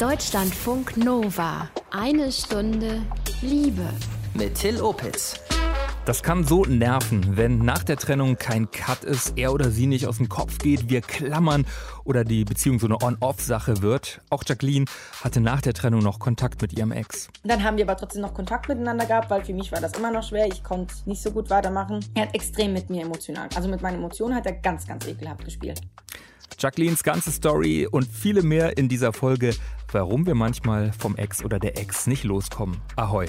Deutschlandfunk Nova. Eine Stunde Liebe. Mit Till Opitz. Das kann so nerven, wenn nach der Trennung kein Cut ist, er oder sie nicht aus dem Kopf geht, wir klammern oder die Beziehung so eine On-Off-Sache wird. Auch Jacqueline hatte nach der Trennung noch Kontakt mit ihrem Ex. Dann haben wir aber trotzdem noch Kontakt miteinander gehabt, weil für mich war das immer noch schwer. Ich konnte nicht so gut weitermachen. Er hat extrem mit mir emotional, also mit meinen Emotionen hat er ganz, ganz ekelhaft gespielt. Jacquelines ganze Story und viele mehr in dieser Folge, warum wir manchmal vom Ex oder der Ex nicht loskommen. Ahoi.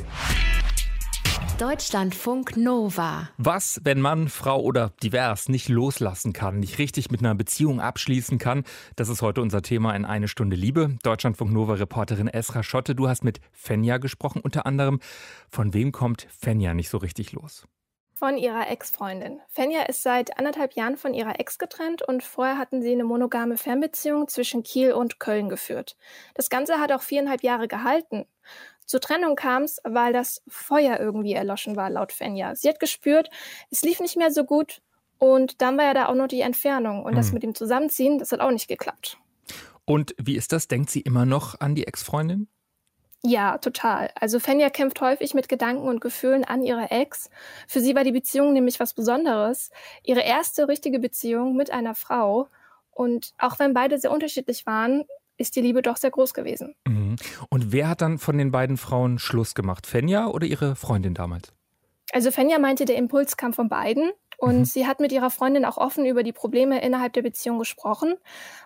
Deutschlandfunk Nova. Was, wenn Mann, Frau oder divers nicht loslassen kann, nicht richtig mit einer Beziehung abschließen kann? Das ist heute unser Thema in eine Stunde Liebe. Deutschlandfunk Nova Reporterin Esra Schotte, du hast mit Fenja gesprochen unter anderem. Von wem kommt Fenja nicht so richtig los? Von ihrer Ex-Freundin. Fenja ist seit anderthalb Jahren von ihrer Ex getrennt und vorher hatten sie eine monogame Fernbeziehung zwischen Kiel und Köln geführt. Das Ganze hat auch viereinhalb Jahre gehalten. Zur Trennung kam es, weil das Feuer irgendwie erloschen war, laut Fenja. Sie hat gespürt, es lief nicht mehr so gut und dann war ja da auch noch die Entfernung und mhm. das mit dem Zusammenziehen, das hat auch nicht geklappt. Und wie ist das? Denkt sie immer noch an die Ex-Freundin? Ja, total. Also Fenja kämpft häufig mit Gedanken und Gefühlen an ihre Ex. Für sie war die Beziehung nämlich was Besonderes. Ihre erste richtige Beziehung mit einer Frau. Und auch wenn beide sehr unterschiedlich waren, ist die Liebe doch sehr groß gewesen. Mhm. Und wer hat dann von den beiden Frauen Schluss gemacht? Fenja oder ihre Freundin damals? Also Fenja meinte, der Impuls kam von beiden. Und mhm. sie hat mit ihrer Freundin auch offen über die Probleme innerhalb der Beziehung gesprochen.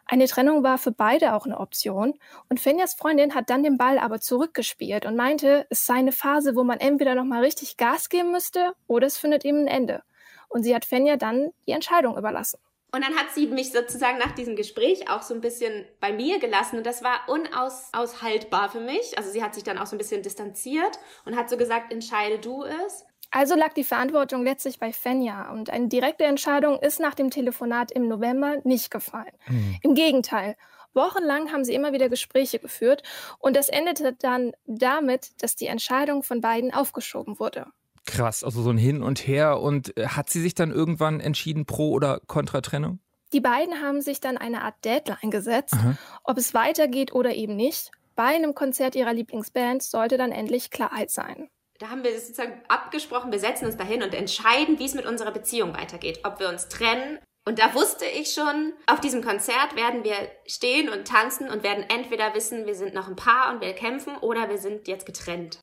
Eine Trennung war für beide auch eine Option. Und Fenjas Freundin hat dann den Ball aber zurückgespielt und meinte, es sei eine Phase, wo man entweder nochmal richtig Gas geben müsste oder es findet eben ein Ende. Und sie hat Fenja dann die Entscheidung überlassen. Und dann hat sie mich sozusagen nach diesem Gespräch auch so ein bisschen bei mir gelassen und das war unaushaltbar für mich. Also sie hat sich dann auch so ein bisschen distanziert und hat so gesagt, entscheide du es. Also lag die Verantwortung letztlich bei Fenja und eine direkte Entscheidung ist nach dem Telefonat im November nicht gefallen. Mhm. Im Gegenteil. Wochenlang haben sie immer wieder Gespräche geführt und das endete dann damit, dass die Entscheidung von beiden aufgeschoben wurde. Krass, also so ein Hin und Her. Und äh, hat sie sich dann irgendwann entschieden pro oder kontra Trennung? Die beiden haben sich dann eine Art Deadline gesetzt, Aha. ob es weitergeht oder eben nicht. Bei einem Konzert ihrer Lieblingsband sollte dann endlich Klarheit sein. Da haben wir sozusagen abgesprochen, wir setzen uns dahin und entscheiden, wie es mit unserer Beziehung weitergeht, ob wir uns trennen. Und da wusste ich schon, auf diesem Konzert werden wir stehen und tanzen und werden entweder wissen, wir sind noch ein Paar und wir kämpfen oder wir sind jetzt getrennt.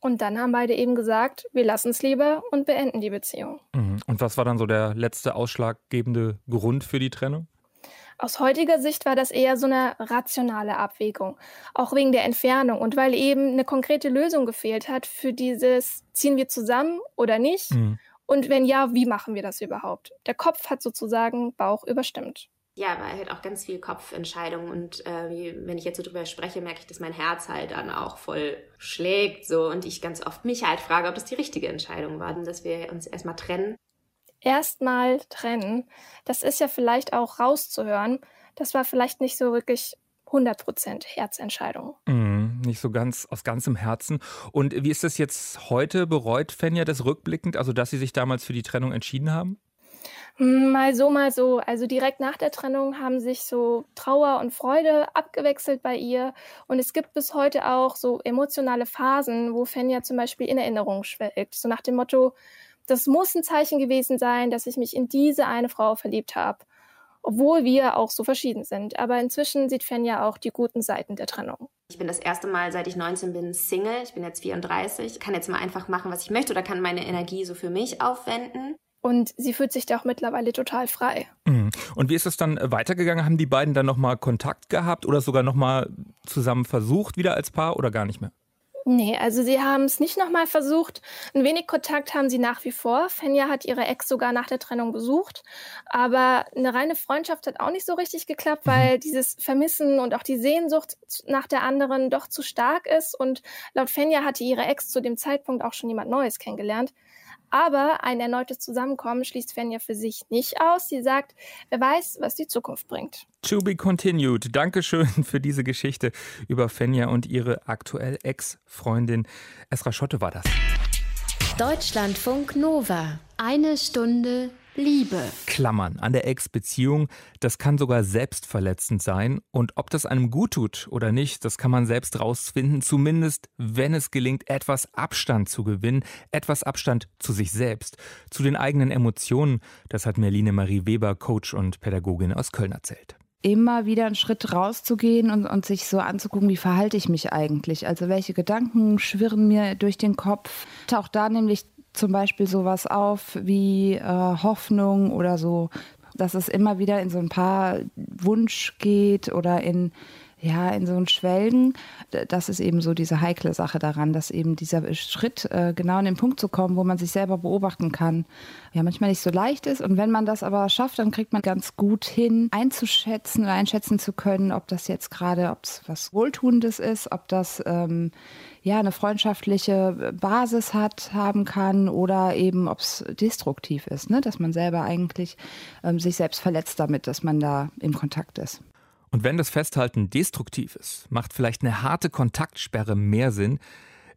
Und dann haben beide eben gesagt, wir lassen es lieber und beenden die Beziehung. Mhm. Und was war dann so der letzte ausschlaggebende Grund für die Trennung? Aus heutiger Sicht war das eher so eine rationale Abwägung, auch wegen der Entfernung und weil eben eine konkrete Lösung gefehlt hat für dieses, ziehen wir zusammen oder nicht? Mhm. Und wenn ja, wie machen wir das überhaupt? Der Kopf hat sozusagen Bauch überstimmt. Ja, aber halt auch ganz viel Kopfentscheidungen und äh, wenn ich jetzt so drüber spreche, merke ich, dass mein Herz halt dann auch voll schlägt so und ich ganz oft mich halt frage, ob das die richtige Entscheidung war, denn dass wir uns erstmal trennen erstmal trennen, das ist ja vielleicht auch rauszuhören, das war vielleicht nicht so wirklich 100% Herzentscheidung. Mm, nicht so ganz aus ganzem Herzen. Und wie ist das jetzt heute? Bereut Fenja das rückblickend, also dass Sie sich damals für die Trennung entschieden haben? Hm, mal so, mal so. Also direkt nach der Trennung haben sich so Trauer und Freude abgewechselt bei ihr. Und es gibt bis heute auch so emotionale Phasen, wo Fenja zum Beispiel in Erinnerung schwelgt. So nach dem Motto, das muss ein Zeichen gewesen sein, dass ich mich in diese eine Frau verliebt habe. Obwohl wir auch so verschieden sind. Aber inzwischen sieht Fenja auch die guten Seiten der Trennung. Ich bin das erste Mal, seit ich 19 bin, Single. Ich bin jetzt 34. Kann jetzt mal einfach machen, was ich möchte oder kann meine Energie so für mich aufwenden. Und sie fühlt sich da auch mittlerweile total frei. Mhm. Und wie ist es dann weitergegangen? Haben die beiden dann nochmal Kontakt gehabt oder sogar nochmal zusammen versucht, wieder als Paar oder gar nicht mehr? Nee, also sie haben es nicht nochmal versucht. Ein wenig Kontakt haben sie nach wie vor. Fenja hat ihre Ex sogar nach der Trennung besucht. Aber eine reine Freundschaft hat auch nicht so richtig geklappt, weil mhm. dieses Vermissen und auch die Sehnsucht nach der anderen doch zu stark ist. Und laut Fenja hatte ihre Ex zu dem Zeitpunkt auch schon jemand Neues kennengelernt. Aber ein erneutes Zusammenkommen schließt Fenja für sich nicht aus. Sie sagt, wer weiß, was die Zukunft bringt. To be continued. Dankeschön für diese Geschichte über Fenja und ihre aktuell Ex-Freundin. Esra Schotte war das. Deutschlandfunk Nova. Eine Stunde Liebe. Klammern an der Ex-Beziehung, das kann sogar selbstverletzend sein. Und ob das einem gut tut oder nicht, das kann man selbst rausfinden. Zumindest, wenn es gelingt, etwas Abstand zu gewinnen, etwas Abstand zu sich selbst, zu den eigenen Emotionen. Das hat Merline Marie Weber, Coach und Pädagogin aus Köln erzählt immer wieder einen Schritt rauszugehen und, und sich so anzugucken, wie verhalte ich mich eigentlich? Also welche Gedanken schwirren mir durch den Kopf? Taucht da nämlich zum Beispiel sowas auf wie äh, Hoffnung oder so, dass es immer wieder in so ein paar Wunsch geht oder in ja, in so ein Schwelgen, das ist eben so diese heikle Sache daran, dass eben dieser Schritt, äh, genau an den Punkt zu kommen, wo man sich selber beobachten kann, ja, manchmal nicht so leicht ist. Und wenn man das aber schafft, dann kriegt man ganz gut hin, einzuschätzen oder einschätzen zu können, ob das jetzt gerade, ob es was Wohltuendes ist, ob das ähm, ja eine freundschaftliche Basis hat, haben kann oder eben ob es destruktiv ist, ne? dass man selber eigentlich ähm, sich selbst verletzt damit, dass man da im Kontakt ist. Und wenn das Festhalten destruktiv ist, macht vielleicht eine harte Kontaktsperre mehr Sinn.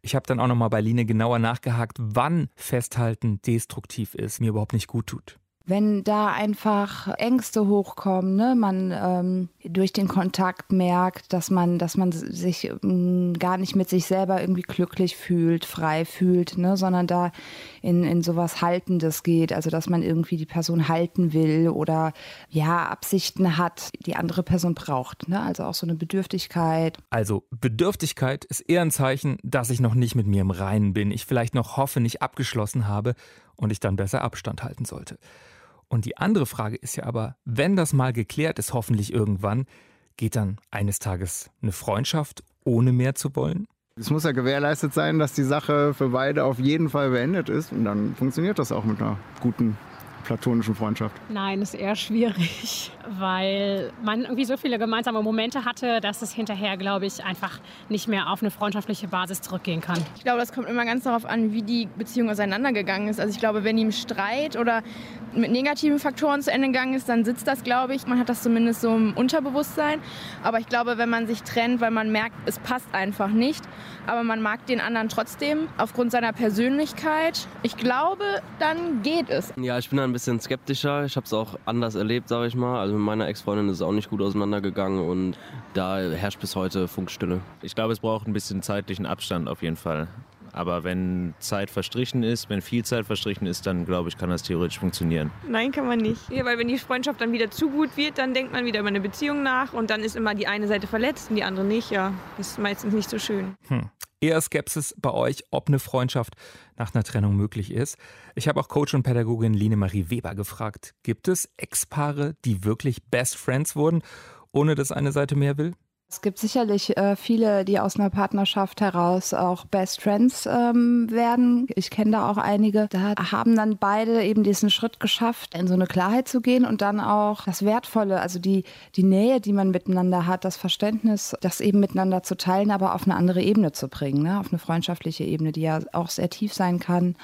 Ich habe dann auch noch mal bei Line genauer nachgehakt, wann Festhalten destruktiv ist, mir überhaupt nicht gut tut wenn da einfach Ängste hochkommen, ne, man ähm, durch den Kontakt merkt, dass man, dass man sich ähm, gar nicht mit sich selber irgendwie glücklich fühlt, frei fühlt, ne, sondern da in, in sowas Haltendes geht, also dass man irgendwie die Person halten will oder ja, Absichten hat, die andere Person braucht, ne, also auch so eine Bedürftigkeit. Also Bedürftigkeit ist eher ein Zeichen, dass ich noch nicht mit mir im Reinen bin, ich vielleicht noch hoffe, nicht abgeschlossen habe und ich dann besser Abstand halten sollte. Und die andere Frage ist ja aber, wenn das mal geklärt ist, hoffentlich irgendwann, geht dann eines Tages eine Freundschaft, ohne mehr zu wollen? Es muss ja gewährleistet sein, dass die Sache für beide auf jeden Fall beendet ist. Und dann funktioniert das auch mit einer guten platonischen Freundschaft? Nein, ist eher schwierig, weil man irgendwie so viele gemeinsame Momente hatte, dass es hinterher, glaube ich, einfach nicht mehr auf eine freundschaftliche Basis zurückgehen kann. Ich glaube, das kommt immer ganz darauf an, wie die Beziehung auseinandergegangen ist. Also ich glaube, wenn ihm Streit oder mit negativen Faktoren zu Ende gegangen ist, dann sitzt das, glaube ich. Man hat das zumindest so im Unterbewusstsein. Aber ich glaube, wenn man sich trennt, weil man merkt, es passt einfach nicht, aber man mag den anderen trotzdem aufgrund seiner Persönlichkeit, ich glaube, dann geht es. Ja, ich bin ein bisschen skeptischer. Ich habe es auch anders erlebt, sage ich mal. Also mit meiner Ex-Freundin ist es auch nicht gut auseinandergegangen und da herrscht bis heute Funkstille. Ich glaube, es braucht ein bisschen zeitlichen Abstand auf jeden Fall. Aber wenn Zeit verstrichen ist, wenn viel Zeit verstrichen ist, dann glaube ich, kann das theoretisch funktionieren. Nein, kann man nicht. Ja, weil wenn die Freundschaft dann wieder zu gut wird, dann denkt man wieder über eine Beziehung nach und dann ist immer die eine Seite verletzt und die andere nicht. Ja, das ist meistens nicht so schön. Hm. Eher Skepsis bei euch, ob eine Freundschaft nach einer Trennung möglich ist. Ich habe auch Coach und Pädagogin Line Marie Weber gefragt, gibt es Ex-Paare, die wirklich Best Friends wurden, ohne dass eine Seite mehr will? Es gibt sicherlich äh, viele, die aus einer Partnerschaft heraus auch Best Friends ähm, werden. Ich kenne da auch einige. Da haben dann beide eben diesen Schritt geschafft, in so eine Klarheit zu gehen und dann auch das Wertvolle, also die, die Nähe, die man miteinander hat, das Verständnis, das eben miteinander zu teilen, aber auf eine andere Ebene zu bringen, ne? auf eine freundschaftliche Ebene, die ja auch sehr tief sein kann.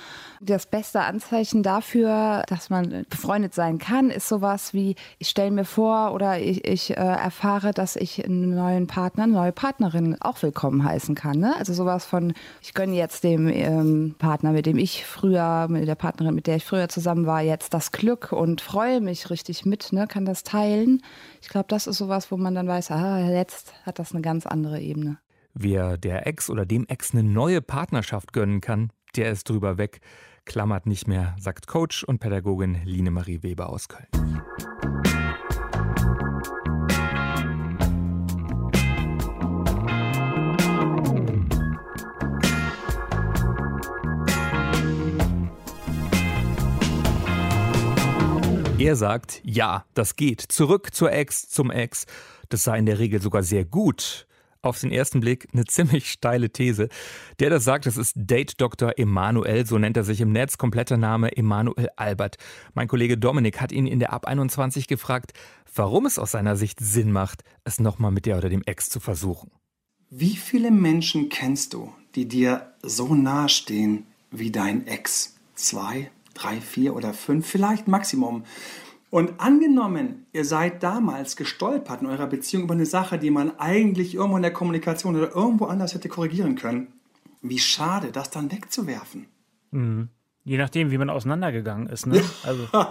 Das beste Anzeichen dafür, dass man befreundet sein kann, ist sowas wie, ich stelle mir vor oder ich, ich äh, erfahre, dass ich einen neuen Partner, eine neue Partnerin auch willkommen heißen kann. Ne? Also sowas von, ich gönne jetzt dem ähm, Partner, mit dem ich früher, mit der Partnerin, mit der ich früher zusammen war, jetzt das Glück und freue mich richtig mit, ne? kann das teilen. Ich glaube, das ist sowas, wo man dann weiß, ah, jetzt hat das eine ganz andere Ebene. Wer der Ex oder dem Ex eine neue Partnerschaft gönnen kann, der ist drüber weg klammert nicht mehr, sagt Coach und Pädagogin Line Marie Weber aus Köln. Er sagt, ja, das geht. Zurück zur Ex, zum Ex. Das sei in der Regel sogar sehr gut auf den ersten Blick eine ziemlich steile These. Der das sagt, das ist Date Dr. Emanuel, so nennt er sich im Netz, kompletter Name Emanuel Albert. Mein Kollege Dominik hat ihn in der Ab 21 gefragt, warum es aus seiner Sicht Sinn macht, es nochmal mit der oder dem Ex zu versuchen. Wie viele Menschen kennst du, die dir so nahestehen wie dein Ex? Zwei, drei, vier oder fünf, vielleicht Maximum. Und angenommen, ihr seid damals gestolpert in eurer Beziehung über eine Sache, die man eigentlich irgendwo in der Kommunikation oder irgendwo anders hätte korrigieren können, wie schade, das dann wegzuwerfen. Mhm. Je nachdem, wie man auseinandergegangen ist. Ne? Also.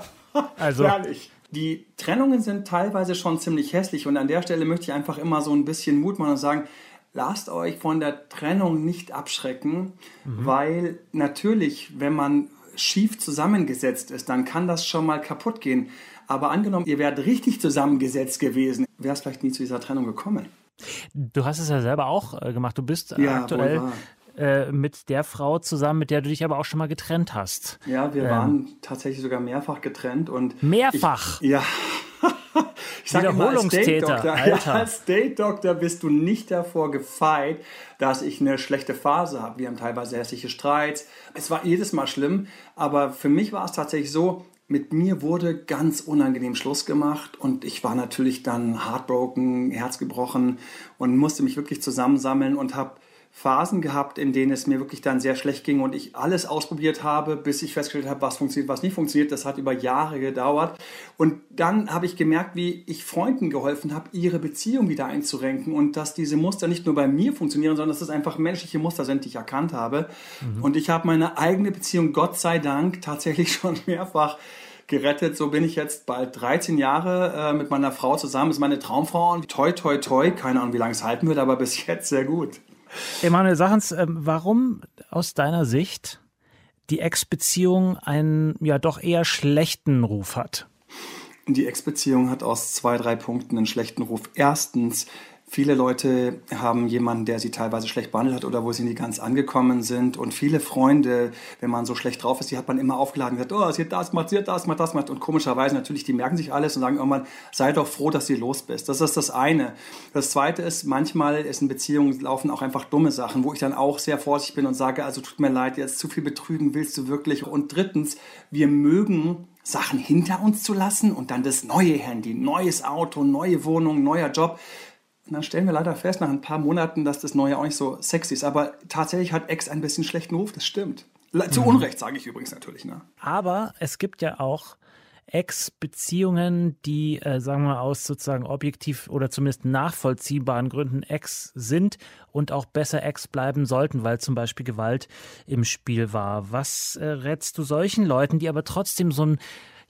Also Herrlich. Die Trennungen sind teilweise schon ziemlich hässlich und an der Stelle möchte ich einfach immer so ein bisschen Mut machen und sagen, lasst euch von der Trennung nicht abschrecken, mhm. weil natürlich, wenn man schief zusammengesetzt ist, dann kann das schon mal kaputt gehen. Aber angenommen, ihr wärt richtig zusammengesetzt gewesen, wäre es vielleicht nie zu dieser Trennung gekommen. Du hast es ja selber auch äh, gemacht. Du bist ja, aktuell äh, mit der Frau zusammen, mit der du dich aber auch schon mal getrennt hast. Ja, wir ähm. waren tatsächlich sogar mehrfach getrennt und mehrfach. Ich, ja. ich sage immer, als Date-Doktor ja, als Date-Doktor bist du nicht davor gefeit, dass ich eine schlechte Phase habe. Wir haben teilweise hässliche Streits. Es war jedes Mal schlimm, aber für mich war es tatsächlich so, mit mir wurde ganz unangenehm Schluss gemacht und ich war natürlich dann heartbroken, herzgebrochen und musste mich wirklich zusammensammeln und habe Phasen gehabt, in denen es mir wirklich dann sehr schlecht ging und ich alles ausprobiert habe, bis ich festgestellt habe, was funktioniert, was nicht funktioniert. Das hat über Jahre gedauert. Und dann habe ich gemerkt, wie ich Freunden geholfen habe, ihre Beziehung wieder einzurenken und dass diese Muster nicht nur bei mir funktionieren, sondern dass es einfach menschliche Muster sind, die ich erkannt habe. Mhm. Und ich habe meine eigene Beziehung, Gott sei Dank, tatsächlich schon mehrfach gerettet. So bin ich jetzt bald 13 Jahre äh, mit meiner Frau zusammen. Das ist meine Traumfrau und toi, toi, toi. Keine Ahnung, wie lange es halten wird, aber bis jetzt sehr gut. Emanuel, sag uns, ähm, warum aus deiner Sicht die Ex-Beziehung einen ja doch eher schlechten Ruf hat? Die Ex-Beziehung hat aus zwei, drei Punkten einen schlechten Ruf. Erstens, Viele Leute haben jemanden, der sie teilweise schlecht behandelt hat oder wo sie nie ganz angekommen sind. Und viele Freunde, wenn man so schlecht drauf ist, die hat man immer aufgeladen und gesagt, oh, sie hat das gemacht, sie hat das gemacht, das gemacht. Und komischerweise natürlich, die merken sich alles und sagen irgendwann, sei doch froh, dass du los bist. Das ist das eine. Das zweite ist, manchmal ist in Beziehungen laufen auch einfach dumme Sachen, wo ich dann auch sehr vorsichtig bin und sage, also tut mir leid, jetzt zu viel betrügen willst du wirklich. Und drittens, wir mögen Sachen hinter uns zu lassen und dann das neue Handy, neues Auto, neue Wohnung, neuer Job. Und dann stellen wir leider fest, nach ein paar Monaten, dass das Neue auch nicht so sexy ist. Aber tatsächlich hat Ex ein bisschen schlechten Ruf, das stimmt. Zu mhm. Unrecht, sage ich übrigens natürlich. Ne? Aber es gibt ja auch Ex-Beziehungen, die, äh, sagen wir aus sozusagen objektiv oder zumindest nachvollziehbaren Gründen Ex sind und auch besser Ex bleiben sollten, weil zum Beispiel Gewalt im Spiel war. Was äh, rätst du solchen Leuten, die aber trotzdem so ein,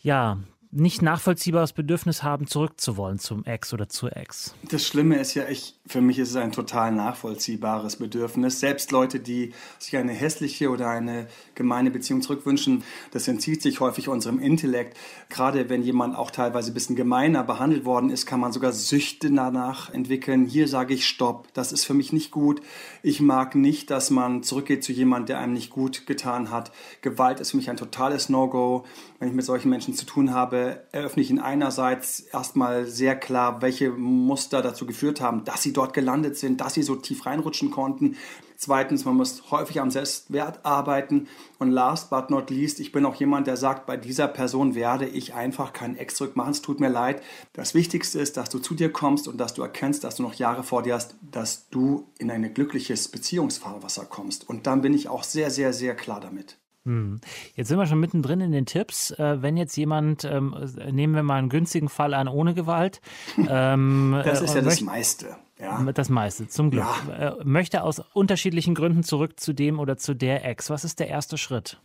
ja, nicht nachvollziehbares Bedürfnis haben, zurückzuwollen zum Ex oder zur Ex. Das Schlimme ist ja, ich, für mich ist es ein total nachvollziehbares Bedürfnis. Selbst Leute, die sich eine hässliche oder eine gemeine Beziehung zurückwünschen, das entzieht sich häufig unserem Intellekt. Gerade wenn jemand auch teilweise ein bisschen gemeiner behandelt worden ist, kann man sogar Süchte danach entwickeln. Hier sage ich Stopp, das ist für mich nicht gut. Ich mag nicht, dass man zurückgeht zu jemandem, der einem nicht gut getan hat. Gewalt ist für mich ein totales No-Go. Wenn ich mit solchen Menschen zu tun habe, eröffne ich Ihnen einerseits erstmal sehr klar, welche Muster dazu geführt haben, dass Sie dort gelandet sind, dass Sie so tief reinrutschen konnten. Zweitens, man muss häufig am Selbstwert arbeiten. Und last but not least, ich bin auch jemand, der sagt, bei dieser Person werde ich einfach keinen Ex zurückmachen. Es tut mir leid. Das Wichtigste ist, dass du zu dir kommst und dass du erkennst, dass du noch Jahre vor dir hast, dass du in ein glückliches Beziehungsfahrwasser kommst. Und dann bin ich auch sehr, sehr, sehr klar damit. Hm. Jetzt sind wir schon mittendrin in den Tipps. Äh, wenn jetzt jemand, ähm, nehmen wir mal einen günstigen Fall an ohne Gewalt. Ähm, das ist ja das meiste. Ja. Das meiste, zum Glück. Ja. Äh, möchte aus unterschiedlichen Gründen zurück zu dem oder zu der Ex. Was ist der erste Schritt?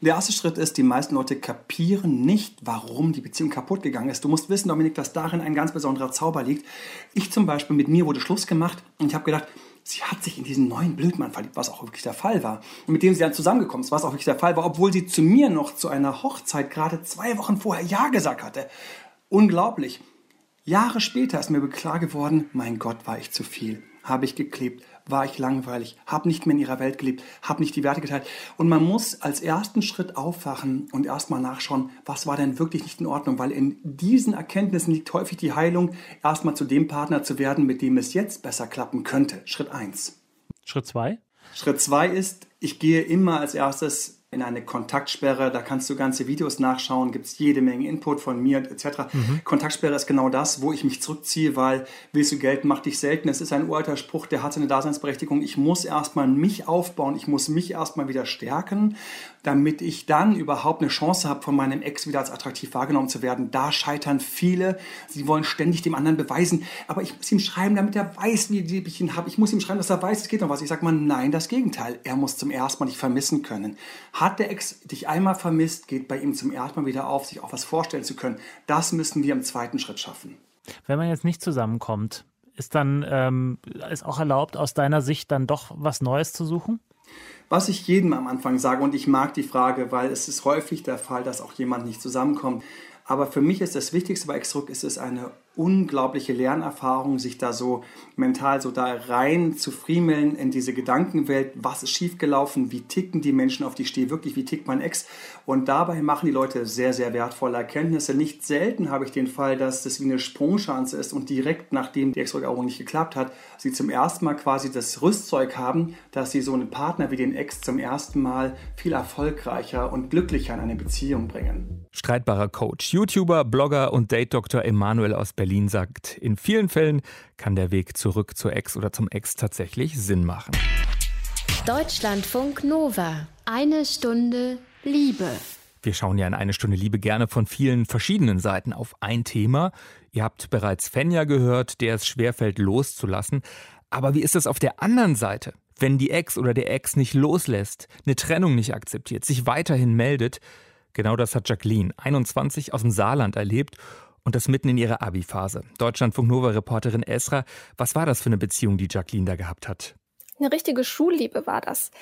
Der erste Schritt ist, die meisten Leute kapieren nicht, warum die Beziehung kaputt gegangen ist. Du musst wissen, Dominik, dass darin ein ganz besonderer Zauber liegt. Ich zum Beispiel, mit mir wurde Schluss gemacht und ich habe gedacht, sie hat sich in diesen neuen Blödmann verliebt, was auch wirklich der Fall war. Und mit dem sie dann zusammengekommen ist, was auch wirklich der Fall war, obwohl sie zu mir noch zu einer Hochzeit gerade zwei Wochen vorher Ja gesagt hatte. Unglaublich. Jahre später ist mir klar geworden, mein Gott, war ich zu viel. Habe ich geklebt, war ich langweilig, habe nicht mehr in ihrer Welt gelebt, habe nicht die Werte geteilt. Und man muss als ersten Schritt aufwachen und erstmal nachschauen, was war denn wirklich nicht in Ordnung, weil in diesen Erkenntnissen liegt häufig die Heilung, erstmal zu dem Partner zu werden, mit dem es jetzt besser klappen könnte. Schritt eins. Schritt zwei? Schritt zwei ist, ich gehe immer als erstes in eine Kontaktsperre. Da kannst du ganze Videos nachschauen, gibt es jede Menge Input von mir etc. Mhm. Kontaktsperre ist genau das, wo ich mich zurückziehe, weil willst du Geld, mach dich selten. Es ist ein uralter Spruch, der hat seine Daseinsberechtigung. Ich muss erstmal mich aufbauen, ich muss mich erstmal wieder stärken, damit ich dann überhaupt eine Chance habe, von meinem Ex wieder als attraktiv wahrgenommen zu werden. Da scheitern viele. Sie wollen ständig dem anderen beweisen, aber ich muss ihm schreiben, damit er weiß, wie lieb ich ihn habe. Ich muss ihm schreiben, dass er weiß, es geht noch was. Ich sage mal, nein, das Gegenteil. Er muss zum ersten Mal nicht vermissen können Hat der Ex dich einmal vermisst, geht bei ihm zum ersten Mal wieder auf, sich auch was vorstellen zu können. Das müssen wir im zweiten Schritt schaffen. Wenn man jetzt nicht zusammenkommt, ist dann ähm, ist auch erlaubt, aus deiner Sicht dann doch was Neues zu suchen? Was ich jedem am Anfang sage, und ich mag die Frage, weil es ist häufig der Fall, dass auch jemand nicht zusammenkommt. Aber für mich ist das Wichtigste bei Exdruck, ist es eine unglaubliche Lernerfahrung, sich da so mental so da rein zu friemeln in diese Gedankenwelt. Was ist schiefgelaufen? Wie ticken die Menschen, auf die ich stehe? Wirklich, wie tickt mein Ex? Und dabei machen die Leute sehr, sehr wertvolle Erkenntnisse. Nicht selten habe ich den Fall, dass das wie eine Sprungchance ist und direkt nachdem die Ex-Rückeroberung nicht geklappt hat, sie zum ersten Mal quasi das Rüstzeug haben, dass sie so einen Partner wie den Ex zum ersten Mal viel erfolgreicher und glücklicher in eine Beziehung bringen. Streitbarer Coach, YouTuber, Blogger und Date-Doktor Emanuel aus Berlin Berlin sagt, in vielen Fällen kann der Weg zurück zur Ex oder zum Ex tatsächlich Sinn machen. Deutschlandfunk Nova. Eine Stunde Liebe. Wir schauen ja in eine Stunde Liebe gerne von vielen verschiedenen Seiten auf ein Thema. Ihr habt bereits Fenja gehört, der es schwerfällt loszulassen. Aber wie ist es auf der anderen Seite? Wenn die Ex oder der Ex nicht loslässt, eine Trennung nicht akzeptiert, sich weiterhin meldet, Genau das hat Jacqueline, 21, aus dem Saarland erlebt und das mitten in ihrer Abi-Phase. Deutschlandfunk Nova-Reporterin Esra, was war das für eine Beziehung, die Jacqueline da gehabt hat? Eine richtige Schulliebe war das.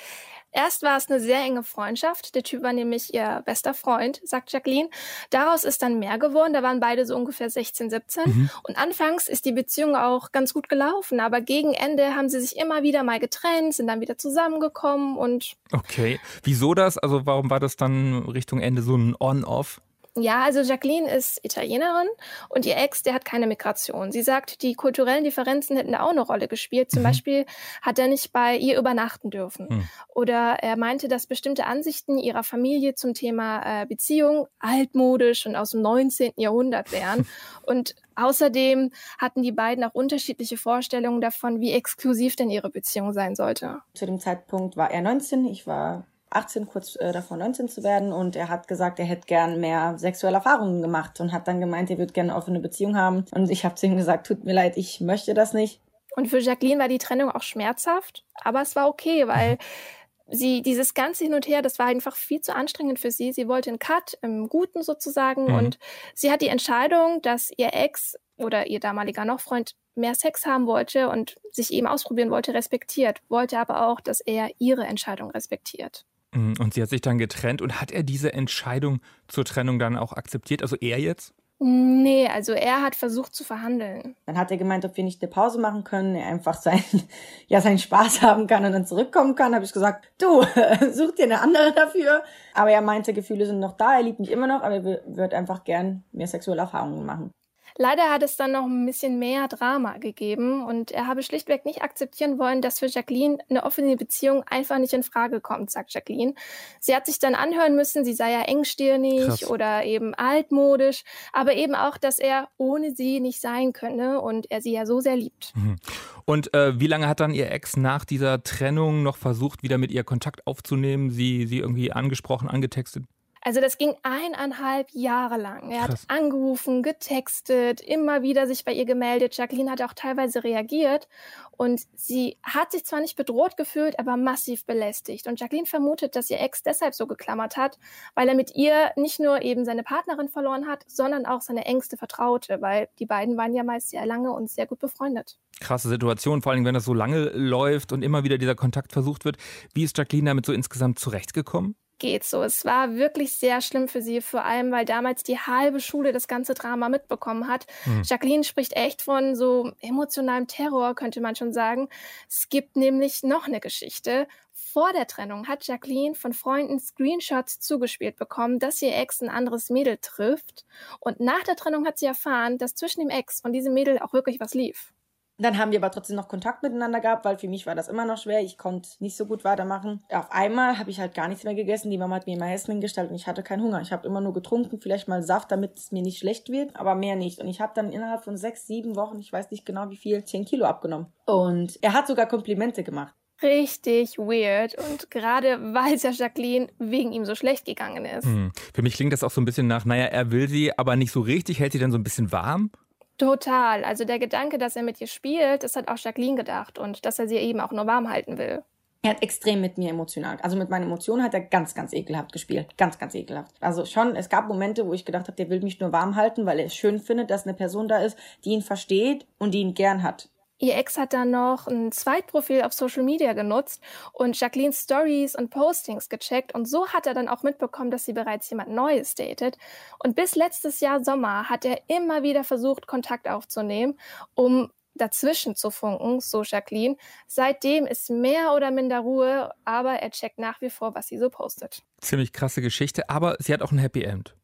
Erst war es eine sehr enge Freundschaft. Der Typ war nämlich ihr bester Freund, sagt Jacqueline. Daraus ist dann mehr geworden. Da waren beide so ungefähr 16, 17. Mhm. Und anfangs ist die Beziehung auch ganz gut gelaufen. Aber gegen Ende haben sie sich immer wieder mal getrennt, sind dann wieder zusammengekommen und. Okay. Wieso das? Also warum war das dann Richtung Ende so ein On-Off? Ja, also Jacqueline ist Italienerin und ihr Ex, der hat keine Migration. Sie sagt, die kulturellen Differenzen hätten da auch eine Rolle gespielt. Zum mhm. Beispiel hat er nicht bei ihr übernachten dürfen. Mhm. Oder er meinte, dass bestimmte Ansichten ihrer Familie zum Thema äh, Beziehung altmodisch und aus dem 19. Jahrhundert wären. und außerdem hatten die beiden auch unterschiedliche Vorstellungen davon, wie exklusiv denn ihre Beziehung sein sollte. Zu dem Zeitpunkt war er 19, ich war 18, kurz äh, davor 19 zu werden. Und er hat gesagt, er hätte gern mehr sexuelle Erfahrungen gemacht und hat dann gemeint, er würde gerne eine offene Beziehung haben. Und ich habe zu ihm gesagt, tut mir leid, ich möchte das nicht. Und für Jacqueline war die Trennung auch schmerzhaft, aber es war okay, weil sie dieses ganze Hin und Her, das war einfach viel zu anstrengend für sie. Sie wollte einen Cut im Guten sozusagen mhm. und sie hat die Entscheidung, dass ihr Ex oder ihr damaliger Noch-Freund mehr Sex haben wollte und sich eben ausprobieren wollte, respektiert, wollte aber auch, dass er ihre Entscheidung respektiert. Mhm, und sie hat sich dann getrennt und hat er diese Entscheidung zur Trennung dann auch akzeptiert? Also er jetzt? Nee, also er hat versucht zu verhandeln. Dann hat er gemeint, ob wir nicht eine Pause machen können, er einfach sein, ja, seinen Spaß haben kann und dann zurückkommen kann. Habe ich gesagt, du, such dir eine andere dafür. Aber er meinte, Gefühle sind noch da, er liebt mich immer noch, aber er wird einfach gern mehr sexuelle Erfahrungen machen. Leider hat es dann noch ein bisschen mehr Drama gegeben und er habe schlichtweg nicht akzeptieren wollen, dass für Jacqueline eine offene Beziehung einfach nicht in Frage kommt, sagt Jacqueline. Sie hat sich dann anhören müssen, sie sei ja engstirnig Krass. oder eben altmodisch, aber eben auch, dass er ohne sie nicht sein könne und er sie ja so sehr liebt. Mhm. Und äh, wie lange hat dann ihr Ex nach dieser Trennung noch versucht, wieder mit ihr Kontakt aufzunehmen, sie, sie irgendwie angesprochen, angetextet? Also das ging eineinhalb Jahre lang. Er Krass. hat angerufen, getextet, immer wieder sich bei ihr gemeldet. Jacqueline hat auch teilweise reagiert und sie hat sich zwar nicht bedroht gefühlt, aber massiv belästigt. Und Jacqueline vermutet, dass ihr Ex deshalb so geklammert hat, weil er mit ihr nicht nur eben seine Partnerin verloren hat, sondern auch seine engste Vertraute, weil die beiden waren ja meist sehr lange und sehr gut befreundet. Krasse Situation, vor allem wenn das so lange läuft und immer wieder dieser Kontakt versucht wird. Wie ist Jacqueline damit so insgesamt zurechtgekommen? Geht so. Es war wirklich sehr schlimm für sie, vor allem weil damals die halbe Schule das ganze Drama mitbekommen hat. Mhm. Jacqueline spricht echt von so emotionalem Terror, könnte man schon sagen. Es gibt nämlich noch eine Geschichte. Vor der Trennung hat Jacqueline von Freunden Screenshots zugespielt bekommen, dass ihr Ex ein anderes Mädel trifft. Und nach der Trennung hat sie erfahren, dass zwischen dem Ex und diesem Mädel auch wirklich was lief. Dann haben wir aber trotzdem noch Kontakt miteinander gehabt, weil für mich war das immer noch schwer. Ich konnte nicht so gut weitermachen. Auf einmal habe ich halt gar nichts mehr gegessen. Die Mama hat mir immer Essen hingestellt und ich hatte keinen Hunger. Ich habe immer nur getrunken, vielleicht mal Saft, damit es mir nicht schlecht wird, aber mehr nicht. Und ich habe dann innerhalb von sechs, sieben Wochen, ich weiß nicht genau wie viel, zehn Kilo abgenommen. Und er hat sogar Komplimente gemacht. Richtig weird. Und gerade weil es ja Jacqueline wegen ihm so schlecht gegangen ist. Hm. Für mich klingt das auch so ein bisschen nach, naja, er will sie, aber nicht so richtig, hält sie dann so ein bisschen warm. Total. Also der Gedanke, dass er mit ihr spielt, das hat auch Jacqueline gedacht und dass er sie eben auch nur warm halten will. Er hat extrem mit mir emotional, also mit meinen Emotionen hat er ganz, ganz ekelhaft gespielt. Ganz, ganz ekelhaft. Also schon, es gab Momente, wo ich gedacht habe, der will mich nur warm halten, weil er es schön findet, dass eine Person da ist, die ihn versteht und die ihn gern hat. Ihr Ex hat dann noch ein Zweitprofil auf Social Media genutzt und Jacquelines Stories und Postings gecheckt und so hat er dann auch mitbekommen, dass sie bereits jemand Neues datet. Und bis letztes Jahr Sommer hat er immer wieder versucht, Kontakt aufzunehmen, um dazwischen zu funken, so Jacqueline. Seitdem ist mehr oder minder Ruhe, aber er checkt nach wie vor, was sie so postet. Ziemlich krasse Geschichte, aber sie hat auch ein Happy End.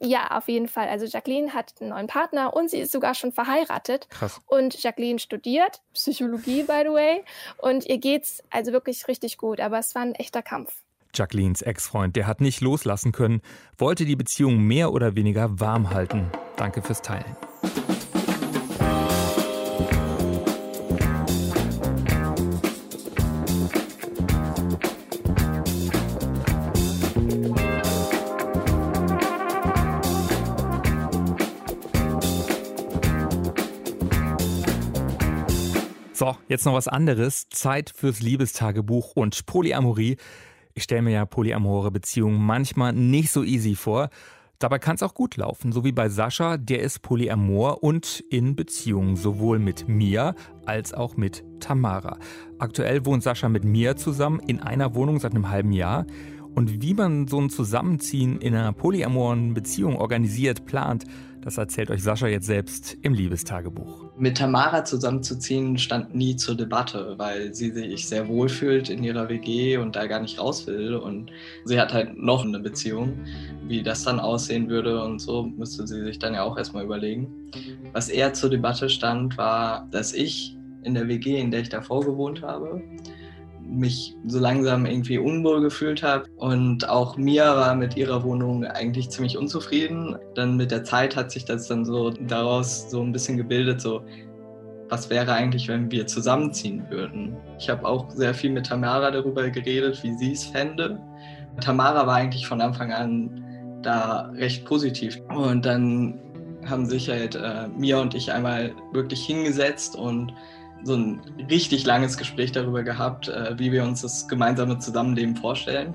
Ja, auf jeden Fall. Also Jacqueline hat einen neuen Partner und sie ist sogar schon verheiratet. Krass. Und Jacqueline studiert Psychologie, by the way. Und ihr geht's also wirklich richtig gut, aber es war ein echter Kampf. Jacquelines Ex-Freund, der hat nicht loslassen können, wollte die Beziehung mehr oder weniger warm halten. Danke fürs Teilen. So, jetzt noch was anderes. Zeit fürs Liebestagebuch und Polyamorie. Ich stelle mir ja polyamore Beziehungen manchmal nicht so easy vor. Dabei kann es auch gut laufen, so wie bei Sascha, der ist polyamor und in Beziehung, sowohl mit mir als auch mit Tamara. Aktuell wohnt Sascha mit mir zusammen in einer Wohnung seit einem halben Jahr. Und wie man so ein Zusammenziehen in einer polyamoren Beziehung organisiert, plant, das erzählt euch Sascha jetzt selbst im Liebestagebuch. Mit Tamara zusammenzuziehen stand nie zur Debatte, weil sie sich sehr wohl fühlt in ihrer WG und da gar nicht raus will. Und sie hat halt noch eine Beziehung. Wie das dann aussehen würde und so, müsste sie sich dann ja auch erstmal überlegen. Was eher zur Debatte stand, war, dass ich in der WG, in der ich davor gewohnt habe, mich so langsam irgendwie unwohl gefühlt habe. Und auch Mia war mit ihrer Wohnung eigentlich ziemlich unzufrieden. Dann mit der Zeit hat sich das dann so daraus so ein bisschen gebildet, so was wäre eigentlich, wenn wir zusammenziehen würden. Ich habe auch sehr viel mit Tamara darüber geredet, wie sie es fände. Tamara war eigentlich von Anfang an da recht positiv. Und dann haben sich halt äh, Mia und ich einmal wirklich hingesetzt und so ein richtig langes Gespräch darüber gehabt, äh, wie wir uns das gemeinsame Zusammenleben vorstellen.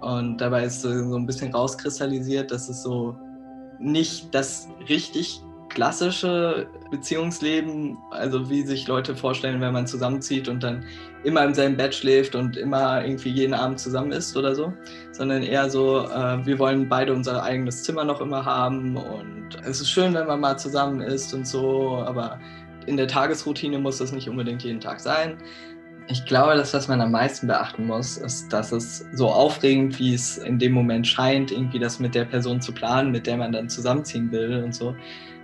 Und dabei ist so ein bisschen rauskristallisiert, dass es so nicht das richtig klassische Beziehungsleben, also wie sich Leute vorstellen, wenn man zusammenzieht und dann immer im selben Bett schläft und immer irgendwie jeden Abend zusammen ist oder so, sondern eher so, äh, wir wollen beide unser eigenes Zimmer noch immer haben und es ist schön, wenn man mal zusammen ist und so, aber in der Tagesroutine muss das nicht unbedingt jeden Tag sein. Ich glaube, das, was man am meisten beachten muss, ist, dass es so aufregend, wie es in dem Moment scheint, irgendwie das mit der Person zu planen, mit der man dann zusammenziehen will und so,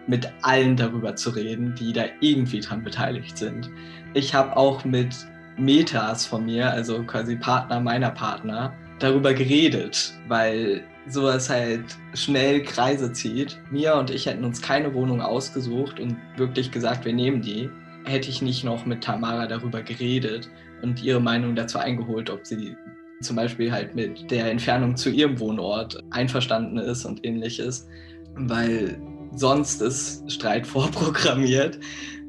mit allen darüber zu reden, die da irgendwie dran beteiligt sind. Ich habe auch mit Metas von mir, also quasi Partner meiner Partner, darüber geredet, weil sowas halt schnell Kreise zieht. Mia und ich hätten uns keine Wohnung ausgesucht und wirklich gesagt, wir nehmen die. Hätte ich nicht noch mit Tamara darüber geredet und ihre Meinung dazu eingeholt, ob sie zum Beispiel halt mit der Entfernung zu ihrem Wohnort einverstanden ist und ähnliches, weil sonst ist Streit vorprogrammiert.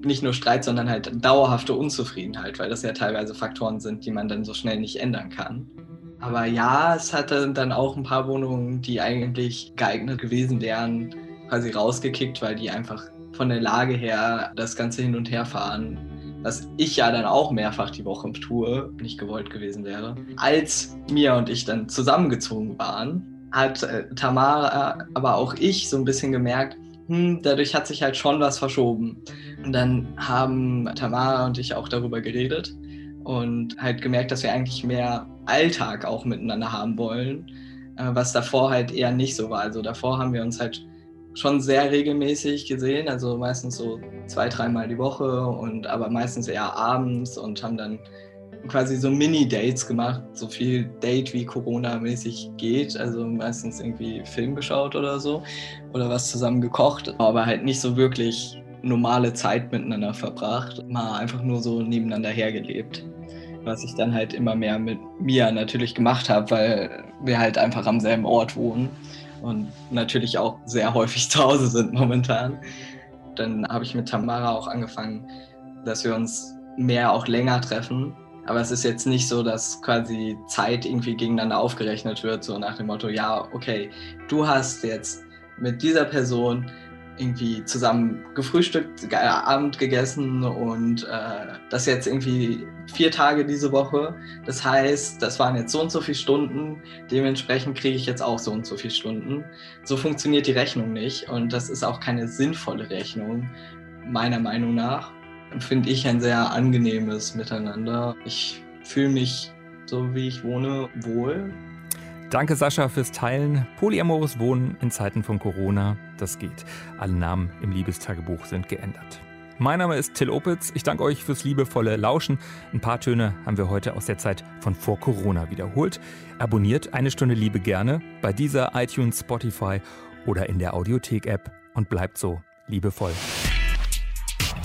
Nicht nur Streit, sondern halt dauerhafte Unzufriedenheit, weil das ja teilweise Faktoren sind, die man dann so schnell nicht ändern kann. Aber ja, es hatte dann auch ein paar Wohnungen, die eigentlich geeignet gewesen wären, quasi rausgekickt, weil die einfach von der Lage her das Ganze hin und her fahren, was ich ja dann auch mehrfach die Woche tue, nicht gewollt gewesen wäre. Als Mia und ich dann zusammengezogen waren, hat äh, Tamara, aber auch ich so ein bisschen gemerkt, hm, dadurch hat sich halt schon was verschoben. Und dann haben Tamara und ich auch darüber geredet und halt gemerkt, dass wir eigentlich mehr Alltag auch miteinander haben wollen, äh, was davor halt eher nicht so war. Also davor haben wir uns halt schon sehr regelmäßig gesehen, also meistens so zwei, dreimal die Woche und aber meistens eher abends und haben dann quasi so Mini-Dates gemacht, so viel Date wie Corona-mäßig geht, also meistens irgendwie Film geschaut oder so oder was zusammen gekocht, aber halt nicht so wirklich normale Zeit miteinander verbracht, mal einfach nur so nebeneinander hergelebt was ich dann halt immer mehr mit Mia natürlich gemacht habe, weil wir halt einfach am selben Ort wohnen und natürlich auch sehr häufig zu Hause sind momentan. Dann habe ich mit Tamara auch angefangen, dass wir uns mehr auch länger treffen. Aber es ist jetzt nicht so, dass quasi Zeit irgendwie gegeneinander aufgerechnet wird, so nach dem Motto, ja, okay, du hast jetzt mit dieser Person irgendwie zusammen gefrühstückt, äh, Abend gegessen und äh, das jetzt irgendwie vier Tage diese Woche. Das heißt, das waren jetzt so und so viele Stunden. Dementsprechend kriege ich jetzt auch so und so viele Stunden. So funktioniert die Rechnung nicht und das ist auch keine sinnvolle Rechnung, meiner Meinung nach. Finde ich ein sehr angenehmes Miteinander. Ich fühle mich so wie ich wohne wohl Danke Sascha fürs Teilen. Polyamores Wohnen in Zeiten von Corona, das geht. Alle Namen im Liebestagebuch sind geändert. Mein Name ist Till Opitz. Ich danke euch fürs liebevolle Lauschen. Ein paar Töne haben wir heute aus der Zeit von vor Corona wiederholt. Abonniert eine Stunde Liebe gerne bei dieser iTunes, Spotify oder in der Audiothek-App und bleibt so liebevoll.